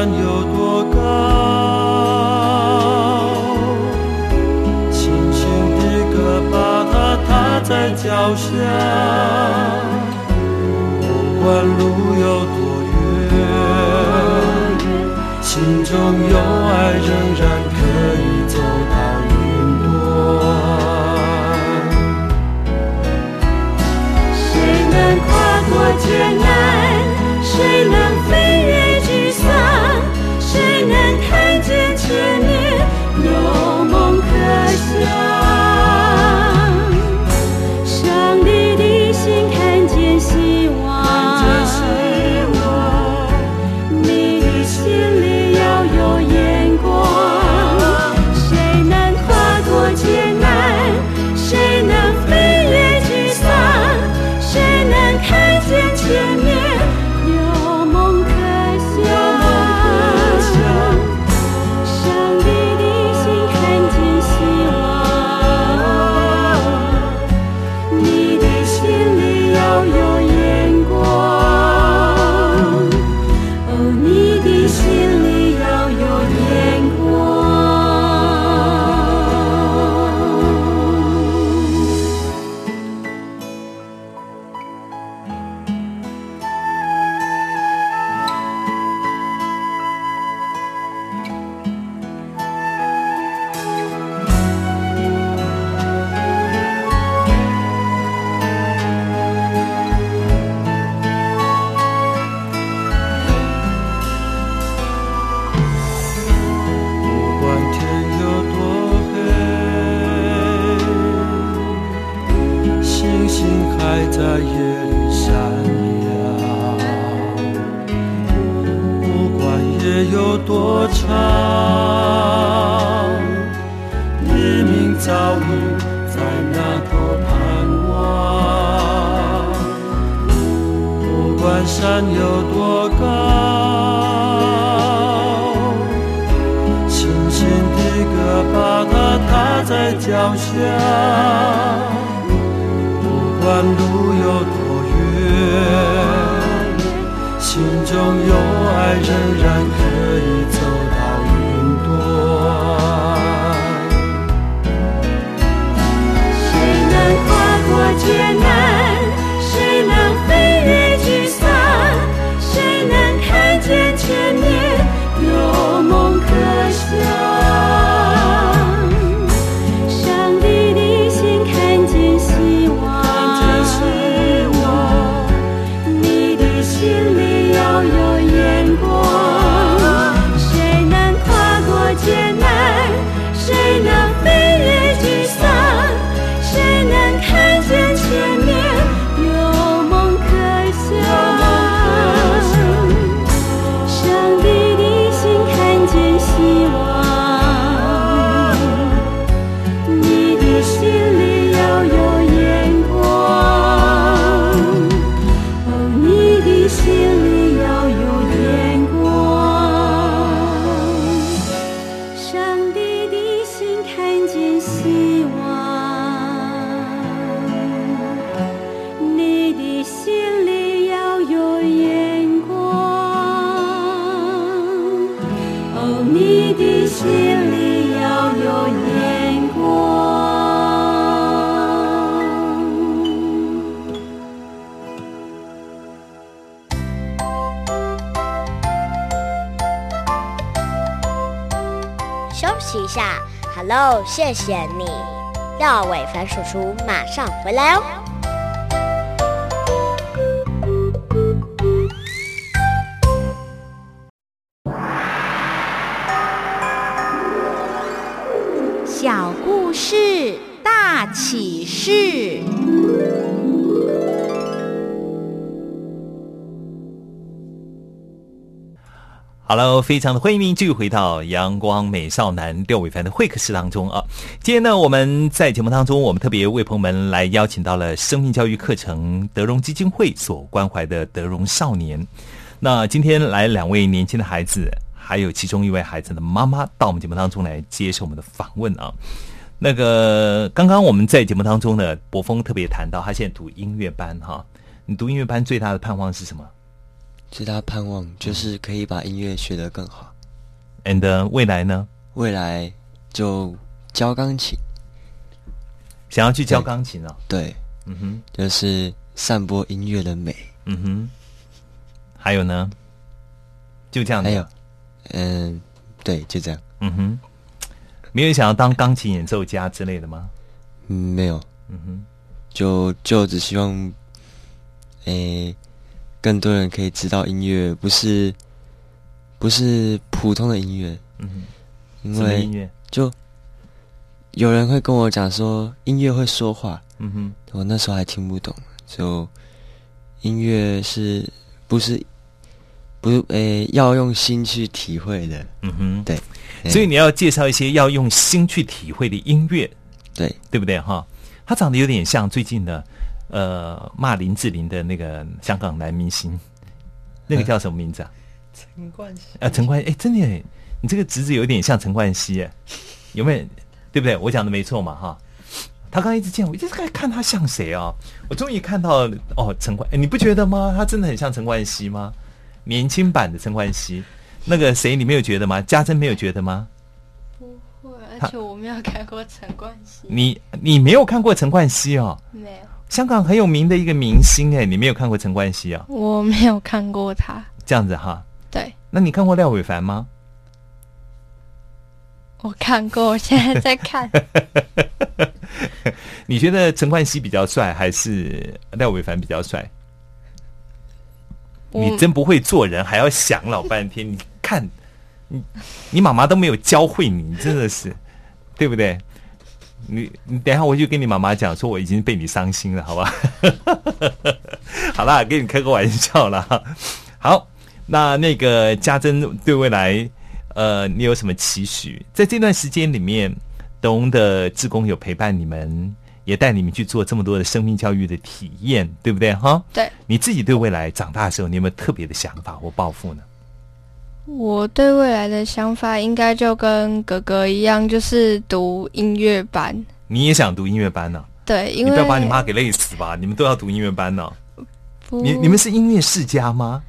S8: 山有多高星星的歌把它踏在脚下不管路有多远心中有
S6: 喽，谢谢你，廖伟凡叔叔马上回来哦。
S2: Hello，非常的欢迎您继续回到阳光美少男廖伟凡的会客室当中啊。今天呢，我们在节目当中，我们特别为朋友们来邀请到了生命教育课程德荣基金会所关怀的德荣少年。那今天来两位年轻的孩子，还有其中一位孩子的妈妈到我们节目当中来接受我们的访问啊。那个刚刚我们在节目当中呢，博峰特别谈到他现在读音乐班哈。你读音乐班最大的盼望是什么？
S5: 最大盼望就是可以把音乐学得更好
S2: ，and 未来呢？
S5: 未来就教钢琴，
S2: 想要去教钢琴啊？
S5: 对，嗯哼，就是散播音乐的美，
S2: 嗯哼。还有呢？就这样。
S5: 还有，嗯，对，就这样。
S2: 嗯哼，没有想要当钢琴演奏家之类的吗？
S5: 嗯，没有。嗯哼，就就只希望，诶。更多人可以知道音乐不是不是普通的音乐，嗯，因为
S2: 音乐？
S5: 就有人会跟我讲说音乐会说话，嗯哼，我那时候还听不懂，就音乐是不是不是诶要用心去体会的，嗯哼，对，
S2: 所以你要介绍一些要用心去体会的音乐，
S5: 对。
S2: 对不对？哈？它长得有点像最近的。呃，骂林志玲的那个香港男明星，那个叫什么名字啊？
S3: 陈冠希
S2: 啊，陈冠，哎，真的，你这个侄子有点像陈冠希，有没有？对不对？我讲的没错嘛，哈。他刚一直见我，一直在看他像谁啊？我终于看到哦，陈冠，你不觉得吗？他真的很像陈冠希吗？年轻版的陈冠希，那个谁，你没有觉得吗？家珍没有觉得吗？
S4: 不会，而且我没有看过陈冠希。
S2: 你你没有看过陈冠希哦？
S4: 没有。
S2: 香港很有名的一个明星哎，你没有看过陈冠希啊？
S4: 我没有看过他。
S2: 这样子哈？
S4: 对。
S2: 那你看过廖伟凡吗？
S4: 我看过，我现在在看。
S2: 你觉得陈冠希比较帅，还是廖伟凡比较帅？你真不会做人，还要想老半天。你看，你你妈妈都没有教会你，真的是，对不对？你你等下回去跟你妈妈讲，说我已经被你伤心了，好吧？好啦，跟你开个玩笑啦。好，那那个家珍对未来，呃，你有什么期许？在这段时间里面，德荣的志工有陪伴你们，也带你们去做这么多的生命教育的体验，对不对？哈，
S4: 对。
S2: 你自己对未来长大的时候，你有没有特别的想法或抱负呢？
S4: 我对未来的想法应该就跟哥哥一样，就是读音乐班。
S2: 你也想读音乐班呢？
S4: 对，因
S2: 为你不要把你妈给累死吧？你们都要读音乐班呢？
S4: 你
S2: 你们是音乐世家吗？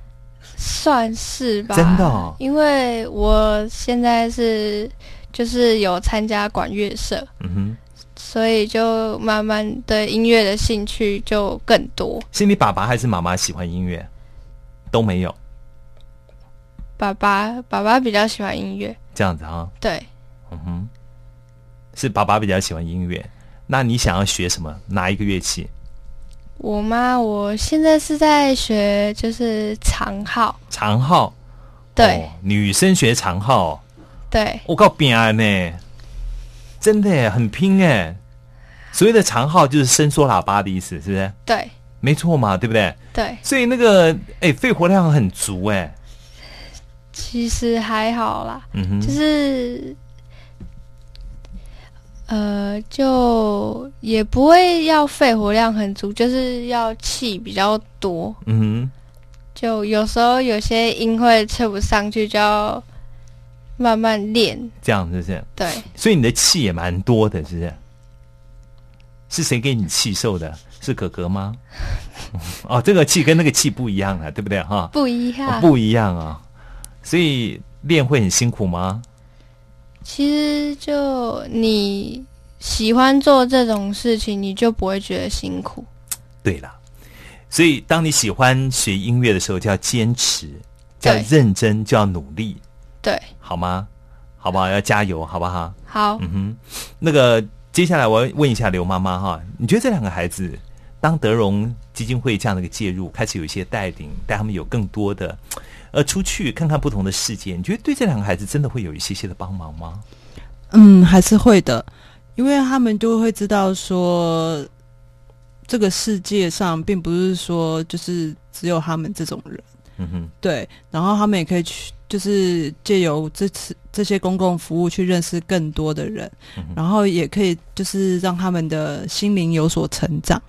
S4: 算是吧，
S2: 真的。
S4: 因为我现在是就是有参加管乐社，嗯哼，所以就慢慢对音乐的兴趣就更多。
S2: 是你爸爸还是妈妈喜欢音乐？都没有。
S4: 爸爸，爸爸比较喜欢音乐。
S2: 这样子啊？
S4: 对。嗯
S2: 哼，是爸爸比较喜欢音乐。那你想要学什么？哪一个乐器？
S4: 我吗？我现在是在学，就是长号。
S2: 长号，
S4: 对，
S2: 女生学长号。
S4: 对，
S2: 我靠，拼呢，真的很拼哎。所谓的长号就是伸缩喇叭的意思，是不是？
S4: 对，
S2: 没错嘛，对不对？
S4: 对。
S2: 所以那个，哎，肺活量很足哎。
S4: 其实还好啦，嗯哼，就是。呃，就也不会要肺活量很足，就是要气比较多。嗯哼，就有时候有些音会吹不上去，就要慢慢练。
S2: 这样是不是？
S4: 对。
S2: 所以你的气也蛮多的，是不是？是谁给你气受的？是哥哥吗？哦，这个气跟那个气不一样啊，对不对？哈，
S4: 不一样，
S2: 不一样啊。所以练会很辛苦吗？
S4: 其实就你喜欢做这种事情，你就不会觉得辛苦。
S2: 对了，所以当你喜欢学音乐的时候，就要坚持，要认真，就要努力。
S4: 对，
S2: 好吗？好不好？要加油，好不好？
S4: 好。嗯
S2: 哼，那个接下来我要问一下刘妈妈哈，你觉得这两个孩子，当德荣基金会这样的一个介入，开始有一些带领，带他们有更多的。呃，出去看看不同的世界，你觉得对这两个孩子真的会有一些些的帮忙吗？
S3: 嗯，还是会的，因为他们就会知道说，这个世界上并不是说就是只有他们这种人。嗯哼，对，然后他们也可以去，就是借由这次这些公共服务去认识更多的人，然后也可以就是让他们的心灵有所成长。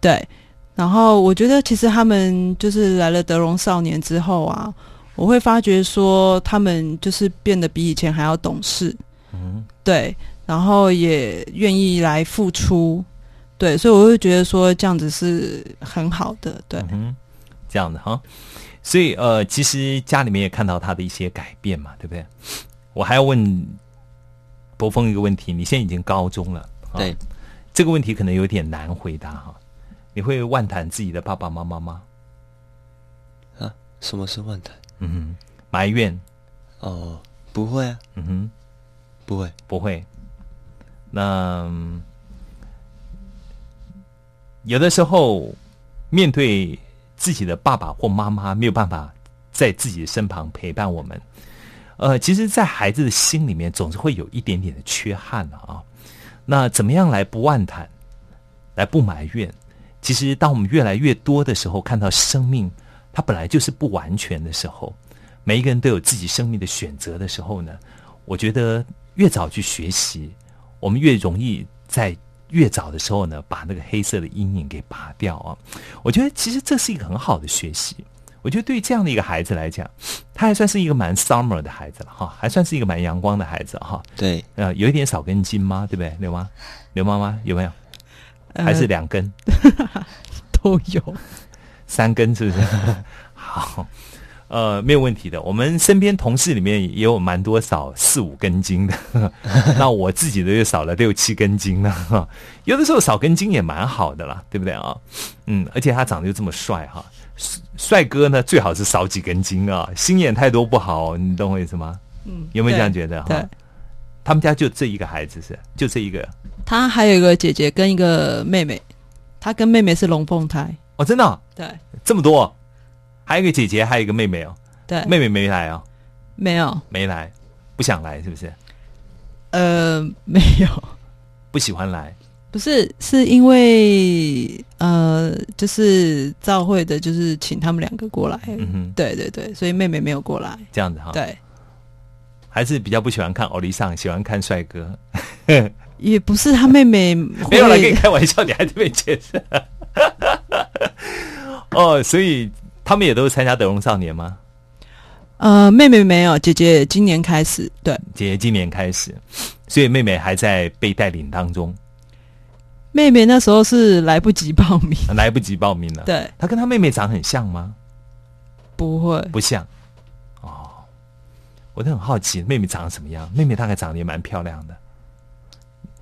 S3: 对。然后我觉得，其实他们就是来了德荣少年之后啊，我会发觉说，他们就是变得比以前还要懂事，嗯，对，然后也愿意来付出，对，所以我会觉得说，这样子是很好的，对，
S2: 嗯，这样的哈，所以呃，其实家里面也看到他的一些改变嘛，对不对？我还要问博峰一个问题，你现在已经高中了，
S5: 对，
S2: 这个问题可能有点难回答哈。你会万谈自己的爸爸妈妈吗？
S5: 啊，什么是万谈？
S2: 嗯哼，埋怨？
S5: 哦，不会啊。嗯哼，不会，
S2: 不会。那有的时候面对自己的爸爸或妈妈没有办法在自己的身旁陪伴我们，呃，其实，在孩子的心里面总是会有一点点的缺憾啊。那怎么样来不妄谈，来不埋怨？其实，当我们越来越多的时候，看到生命它本来就是不完全的时候，每一个人都有自己生命的选择的时候呢，我觉得越早去学习，我们越容易在越早的时候呢，把那个黑色的阴影给拔掉啊。我觉得其实这是一个很好的学习。我觉得对于这样的一个孩子来讲，他还算是一个蛮 summer 的孩子了哈，还算是一个蛮阳光的孩子哈。
S5: 对，
S2: 呃，有一点少根筋吗？对不对，刘妈？刘妈妈有没有？还是两根，
S3: 都有
S2: 三根，是不是？好，呃，没有问题的。我们身边同事里面也有蛮多少四五根筋的，那我自己的又少了六七根筋了。有的时候少根筋也蛮好的啦，对不对啊？嗯，而且他长得又这么帅哈，帅哥呢最好是少几根筋啊，心眼太多不好，你懂我意思吗？嗯，有没有这样觉得？
S3: 哈，
S2: 他们家就这一个孩子是，就这一个。
S3: 他还有一个姐姐跟一个妹妹，他跟妹妹是龙凤胎
S2: 哦，真的？
S3: 对，
S2: 这么多，还有一个姐姐，还有一个妹妹哦。
S3: 对，
S2: 妹妹没来哦，
S3: 没有，
S2: 没来，不想来是不是？
S3: 呃，没有，
S2: 不喜欢来。
S3: 不是，是因为呃，就是赵会的，就是请他们两个过来。
S2: 嗯哼，
S3: 对对对，所以妹妹没有过来。
S2: 这样子哈。
S3: 对，
S2: 还是比较不喜欢看欧丽桑，喜欢看帅哥。
S3: 也不是他妹妹
S2: 没有来，跟你开玩笑，你还这么解释。哦，所以他们也都是参加德荣少年吗？
S3: 呃，妹妹没有，姐姐今年开始。对，
S2: 姐姐今年开始，所以妹妹还在被带领当中。
S3: 妹妹那时候是来不及报名，
S2: 来不及报名了。
S3: 对，
S2: 她跟她妹妹长很像吗？
S3: 不会，
S2: 不像。哦，我都很好奇，妹妹长什么样？妹妹大概长得也蛮漂亮的。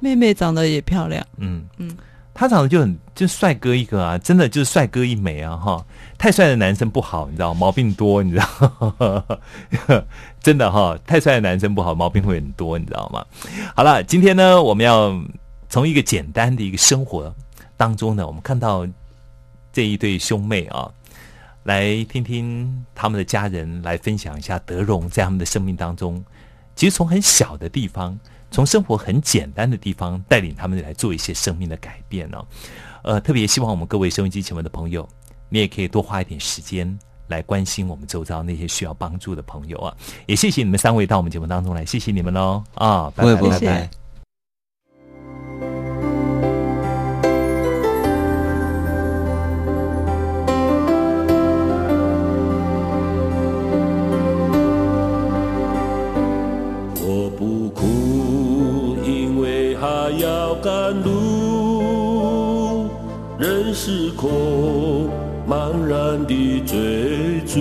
S3: 妹妹长得也漂亮，
S2: 嗯嗯，他长得就很就帅哥一个啊，真的就是帅哥一枚啊哈！太帅的男生不好，你知道毛病多，你知道，真的哈，太帅的男生不好，毛病会很多，你知道吗？好了，今天呢，我们要从一个简单的一个生活当中呢，我们看到这一对兄妹啊，来听听他们的家人来分享一下德荣在他们的生命当中，其实从很小的地方。从生活很简单的地方带领他们来做一些生命的改变呢，呃，特别希望我们各位收音机前面的朋友，你也可以多花一点时间来关心我们周遭那些需要帮助的朋友啊！也谢谢你们三位到我们节目当中来，谢谢你们喽啊！拜拜拜拜。
S9: 赶路，任时空茫然的追逐，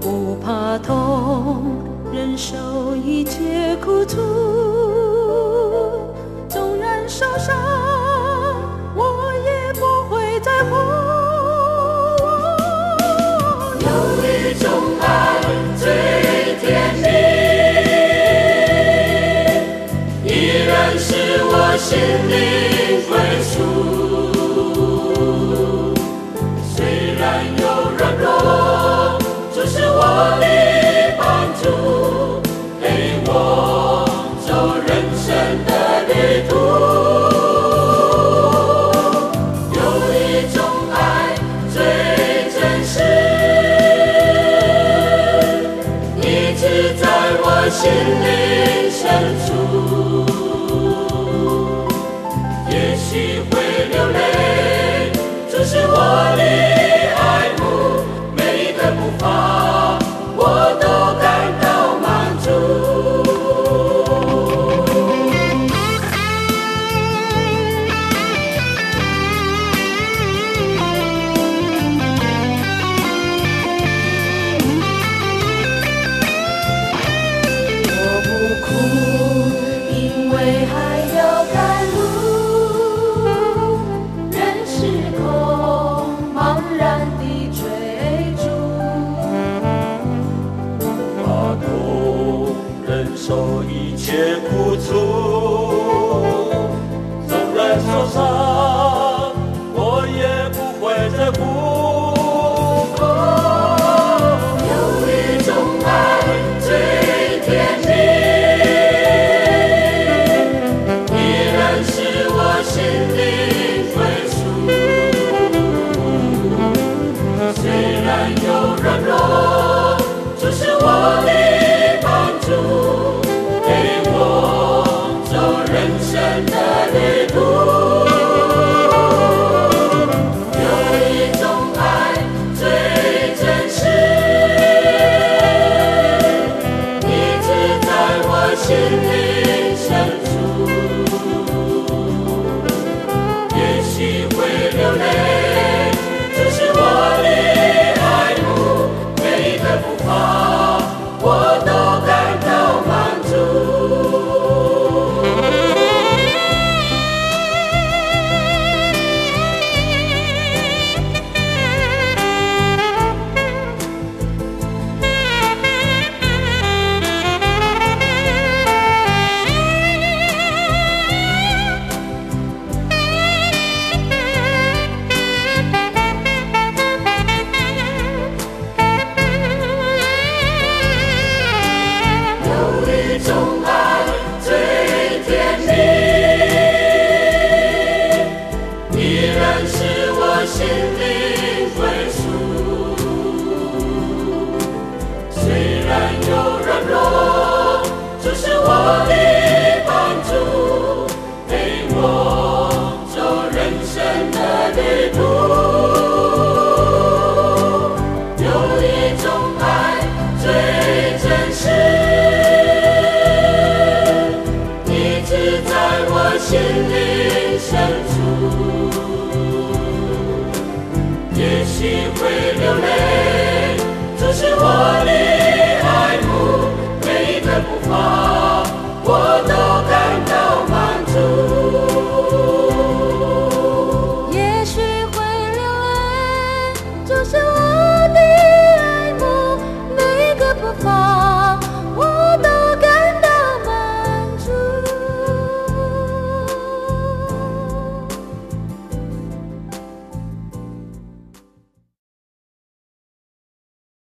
S10: 不怕痛，忍受一切苦楚，纵然受伤，